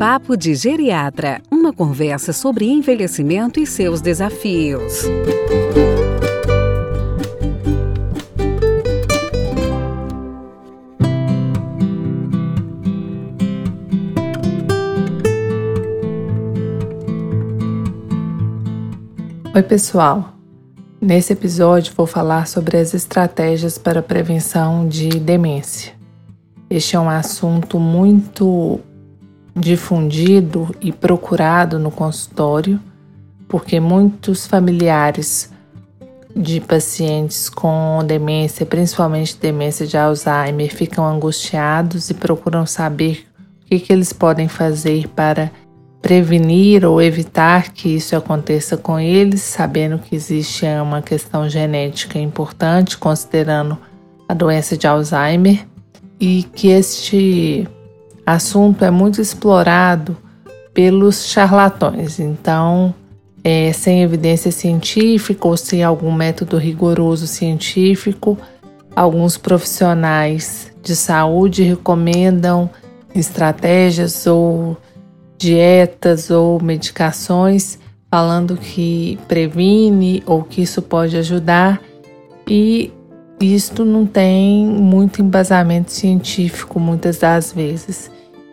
Papo de Geriatra uma conversa sobre envelhecimento e seus desafios. Oi, pessoal. Nesse episódio vou falar sobre as estratégias para prevenção de demência. Este é um assunto muito difundido e procurado no consultório, porque muitos familiares de pacientes com demência, principalmente demência de Alzheimer, ficam angustiados e procuram saber o que, que eles podem fazer para prevenir ou evitar que isso aconteça com eles, sabendo que existe uma questão genética importante, considerando a doença de Alzheimer e que este assunto é muito explorado pelos charlatões. Então, é, sem evidência científica ou sem algum método rigoroso científico, alguns profissionais de saúde recomendam estratégias ou dietas ou medicações falando que previne ou que isso pode ajudar e isto não tem muito embasamento científico muitas das vezes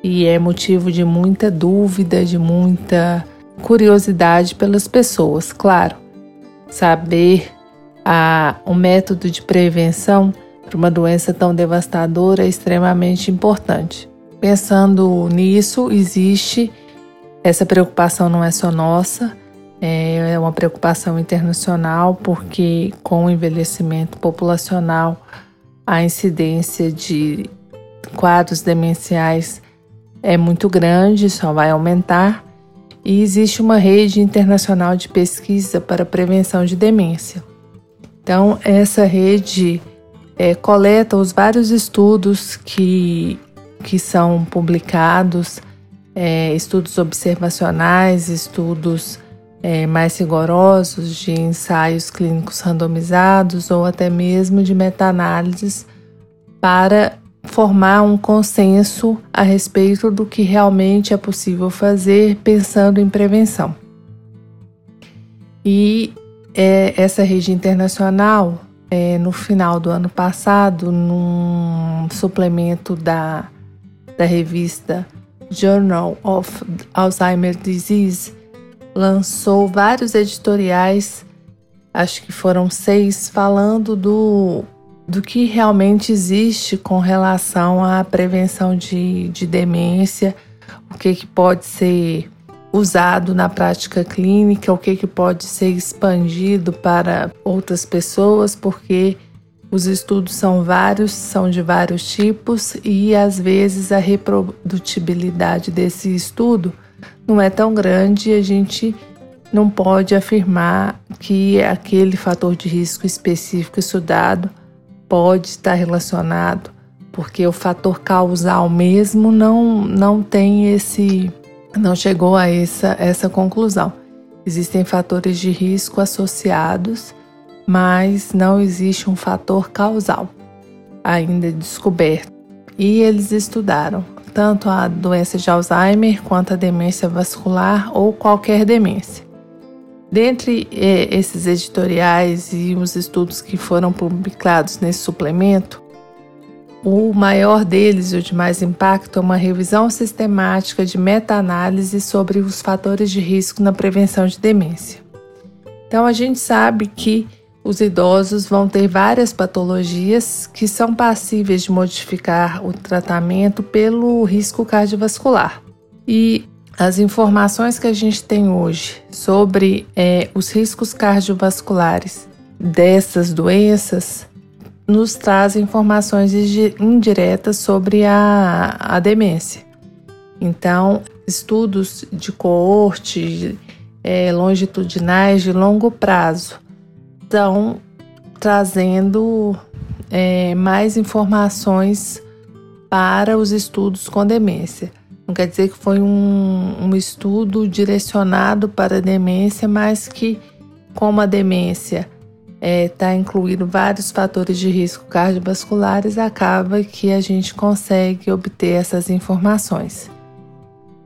e é motivo de muita dúvida, de muita curiosidade pelas pessoas, claro. Saber a, o método de prevenção para uma doença tão devastadora é extremamente importante. Pensando nisso, existe essa preocupação não é só nossa, é uma preocupação internacional, porque com o envelhecimento populacional, a incidência de quadros demenciais é muito grande, só vai aumentar, e existe uma rede internacional de pesquisa para prevenção de demência. Então, essa rede é, coleta os vários estudos que, que são publicados, é, estudos observacionais, estudos é, mais rigorosos de ensaios clínicos randomizados ou até mesmo de meta-análises para formar um consenso a respeito do que realmente é possível fazer pensando em prevenção. E é, essa rede internacional, é, no final do ano passado, num suplemento da, da revista Journal of Alzheimer Disease, lançou vários editoriais, acho que foram seis, falando do, do que realmente existe com relação à prevenção de, de demência, o que, que pode ser usado na prática clínica, o que, que pode ser expandido para outras pessoas, porque os estudos são vários, são de vários tipos e às vezes a reprodutibilidade desse estudo não é tão grande e a gente não pode afirmar que aquele fator de risco específico estudado pode estar relacionado, porque o fator causal mesmo não, não tem esse, não chegou a essa, essa conclusão. Existem fatores de risco associados, mas não existe um fator causal ainda descoberto. E eles estudaram tanto a doença de Alzheimer quanto a demência vascular ou qualquer demência. Dentre eh, esses editoriais e os estudos que foram publicados nesse suplemento, o maior deles e o de mais impacto é uma revisão sistemática de meta-análise sobre os fatores de risco na prevenção de demência. Então, a gente sabe que os idosos vão ter várias patologias que são passíveis de modificar o tratamento pelo risco cardiovascular. E as informações que a gente tem hoje sobre é, os riscos cardiovasculares dessas doenças nos traz informações indiretas sobre a, a demência. Então, estudos de coorte é, longitudinais de longo prazo estão trazendo é, mais informações para os estudos com demência. Não quer dizer que foi um, um estudo direcionado para a demência, mas que, como a demência está é, tá incluindo vários fatores de risco cardiovasculares, acaba que a gente consegue obter essas informações.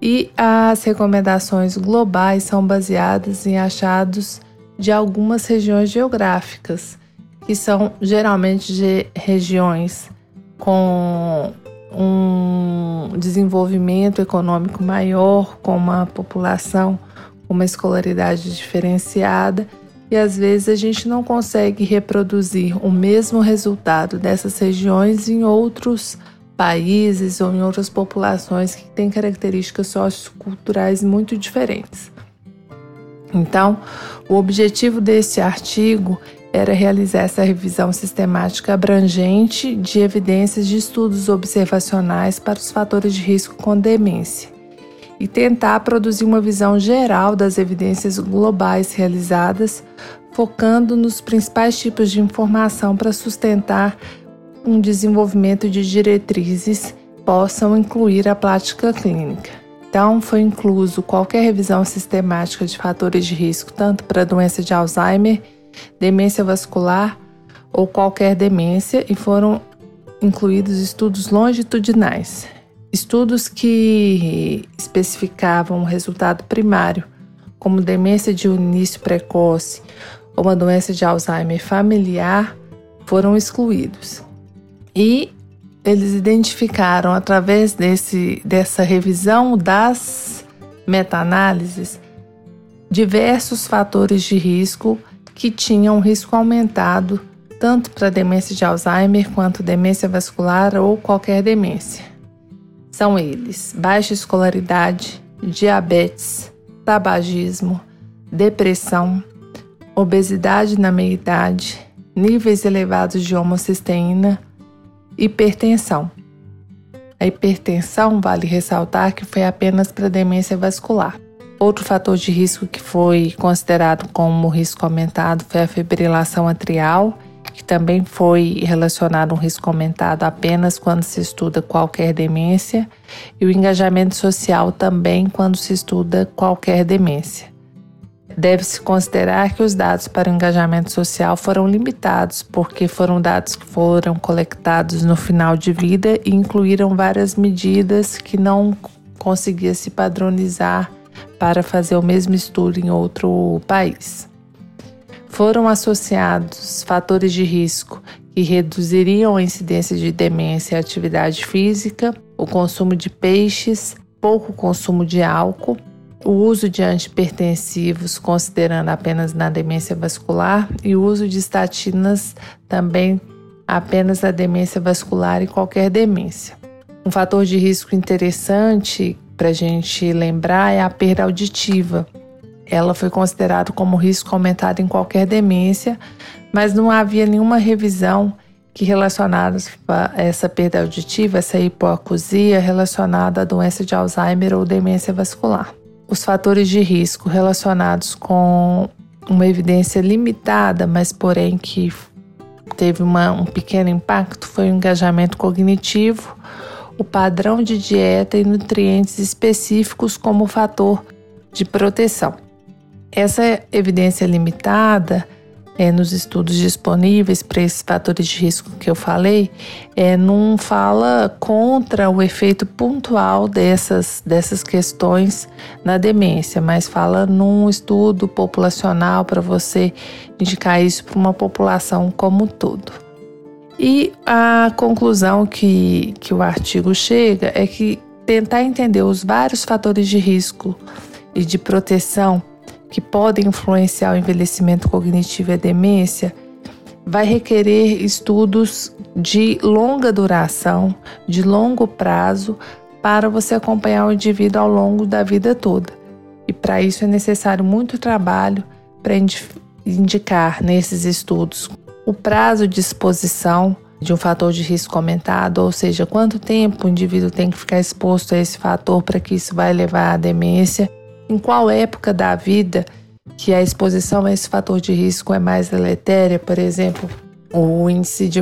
E as recomendações globais são baseadas em achados de algumas regiões geográficas, que são geralmente de regiões com um desenvolvimento econômico maior, com uma população com uma escolaridade diferenciada, e às vezes a gente não consegue reproduzir o mesmo resultado dessas regiões em outros países ou em outras populações que têm características socioculturais muito diferentes. Então, o objetivo desse artigo era realizar essa revisão sistemática abrangente de evidências de estudos observacionais para os fatores de risco com demência e tentar produzir uma visão geral das evidências globais realizadas, focando nos principais tipos de informação para sustentar um desenvolvimento de diretrizes possam incluir a prática clínica. Então, foi incluso qualquer revisão sistemática de fatores de risco, tanto para doença de Alzheimer, demência vascular ou qualquer demência, e foram incluídos estudos longitudinais. Estudos que especificavam o resultado primário, como demência de início precoce ou uma doença de Alzheimer familiar, foram excluídos. E eles identificaram através desse, dessa revisão das meta-análises diversos fatores de risco que tinham risco aumentado tanto para demência de Alzheimer quanto demência vascular ou qualquer demência. São eles: baixa escolaridade, diabetes, tabagismo, depressão, obesidade na meia-idade, níveis elevados de homocisteína, Hipertensão. A hipertensão vale ressaltar que foi apenas para demência vascular. Outro fator de risco que foi considerado como risco aumentado foi a fibrilação atrial, que também foi relacionado a um risco aumentado apenas quando se estuda qualquer demência, e o engajamento social também quando se estuda qualquer demência. Deve-se considerar que os dados para o engajamento social foram limitados, porque foram dados que foram colectados no final de vida e incluíram várias medidas que não conseguia se padronizar para fazer o mesmo estudo em outro país. Foram associados fatores de risco que reduziriam a incidência de demência e atividade física, o consumo de peixes, pouco consumo de álcool o uso de antipertensivos, considerando apenas na demência vascular, e o uso de estatinas também apenas na demência vascular e qualquer demência. Um fator de risco interessante para a gente lembrar é a perda auditiva. Ela foi considerada como risco aumentado em qualquer demência, mas não havia nenhuma revisão que relacionadas a essa perda auditiva, essa hipoacusia relacionada à doença de Alzheimer ou demência vascular os fatores de risco relacionados com uma evidência limitada, mas porém que teve uma, um pequeno impacto, foi o engajamento cognitivo, o padrão de dieta e nutrientes específicos como fator de proteção. Essa evidência limitada é, nos estudos disponíveis para esses fatores de risco que eu falei, é, não fala contra o efeito pontual dessas, dessas questões na demência, mas fala num estudo populacional para você indicar isso para uma população como um todo. E a conclusão que, que o artigo chega é que tentar entender os vários fatores de risco e de proteção que podem influenciar o envelhecimento cognitivo e a demência, vai requerer estudos de longa duração, de longo prazo, para você acompanhar o indivíduo ao longo da vida toda. E para isso é necessário muito trabalho para indicar nesses estudos o prazo de exposição de um fator de risco aumentado, ou seja, quanto tempo o indivíduo tem que ficar exposto a esse fator para que isso vai levar à demência em qual época da vida que a exposição a esse fator de risco é mais deletéria, por exemplo, o índice de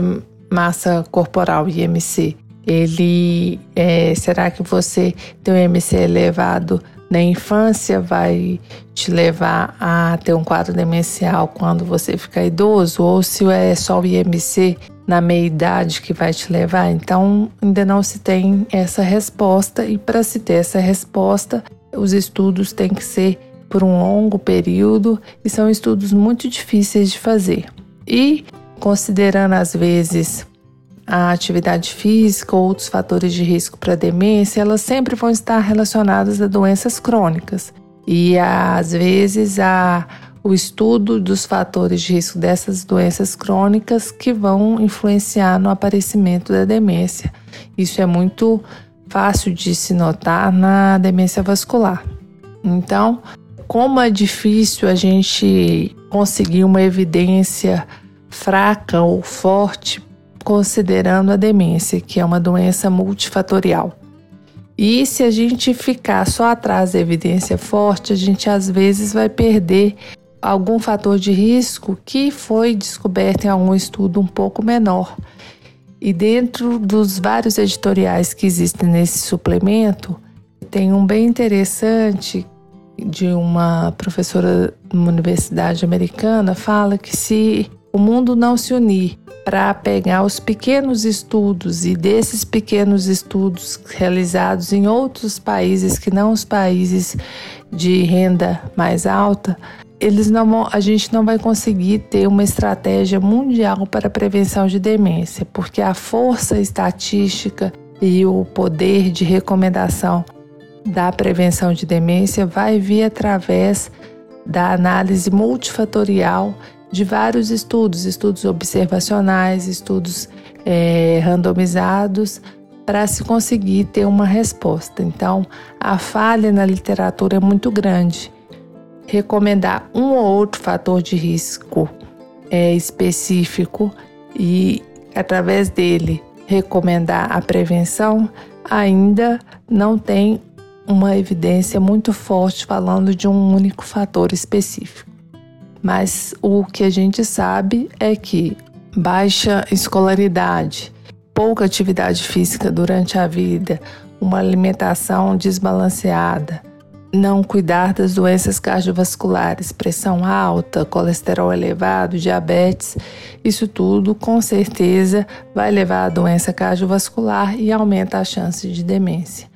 massa corporal, IMC. Ele é, será que você tem um IMC elevado na infância vai te levar a ter um quadro demencial quando você ficar idoso, ou se é só o IMC na meia idade que vai te levar? Então, ainda não se tem essa resposta, e para se ter essa resposta, os estudos têm que ser por um longo período e são estudos muito difíceis de fazer. E considerando às vezes a atividade física ou outros fatores de risco para demência, elas sempre vão estar relacionadas a doenças crônicas. E às vezes a o estudo dos fatores de risco dessas doenças crônicas que vão influenciar no aparecimento da demência. Isso é muito fácil de se notar na demência vascular. Então, como é difícil a gente conseguir uma evidência fraca ou forte considerando a demência, que é uma doença multifatorial. E se a gente ficar só atrás da evidência forte, a gente às vezes vai perder algum fator de risco que foi descoberto em algum estudo um pouco menor. E dentro dos vários editoriais que existem nesse suplemento, tem um bem interessante de uma professora de uma universidade americana fala que se o mundo não se unir para pegar os pequenos estudos e desses pequenos estudos realizados em outros países que não os países de renda mais alta, eles não a gente não vai conseguir ter uma estratégia mundial para a prevenção de demência, porque a força estatística e o poder de recomendação da prevenção de demência vai vir através da análise multifatorial de vários estudos, estudos observacionais, estudos é, randomizados, para se conseguir ter uma resposta. Então, a falha na literatura é muito grande recomendar um ou outro fator de risco é, específico e, através dele, recomendar a prevenção, ainda não tem uma evidência muito forte falando de um único fator específico. Mas o que a gente sabe é que baixa escolaridade, pouca atividade física durante a vida, uma alimentação desbalanceada, não cuidar das doenças cardiovasculares, pressão alta, colesterol elevado, diabetes, isso tudo com certeza vai levar à doença cardiovascular e aumenta a chance de demência.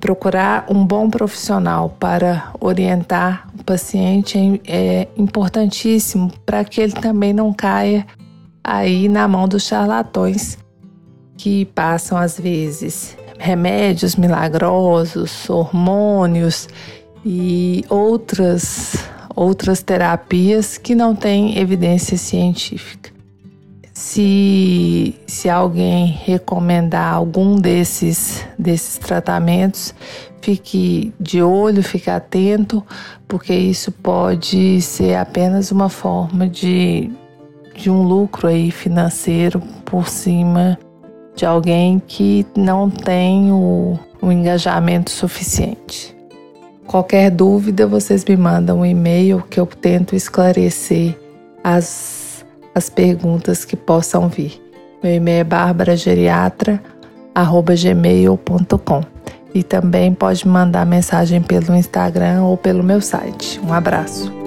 Procurar um bom profissional para orientar o paciente é importantíssimo para que ele também não caia aí na mão dos charlatões que passam às vezes remédios milagrosos, hormônios e outras outras terapias que não têm evidência científica. Se, se alguém recomendar algum desses, desses tratamentos, fique de olho, fique atento, porque isso pode ser apenas uma forma de, de um lucro aí financeiro por cima de alguém que não tem o, o engajamento suficiente. Qualquer dúvida, vocês me mandam um e-mail que eu tento esclarecer as, as perguntas que possam vir. Meu e-mail é barbarageriatra.gmail.com e também pode mandar mensagem pelo Instagram ou pelo meu site. Um abraço.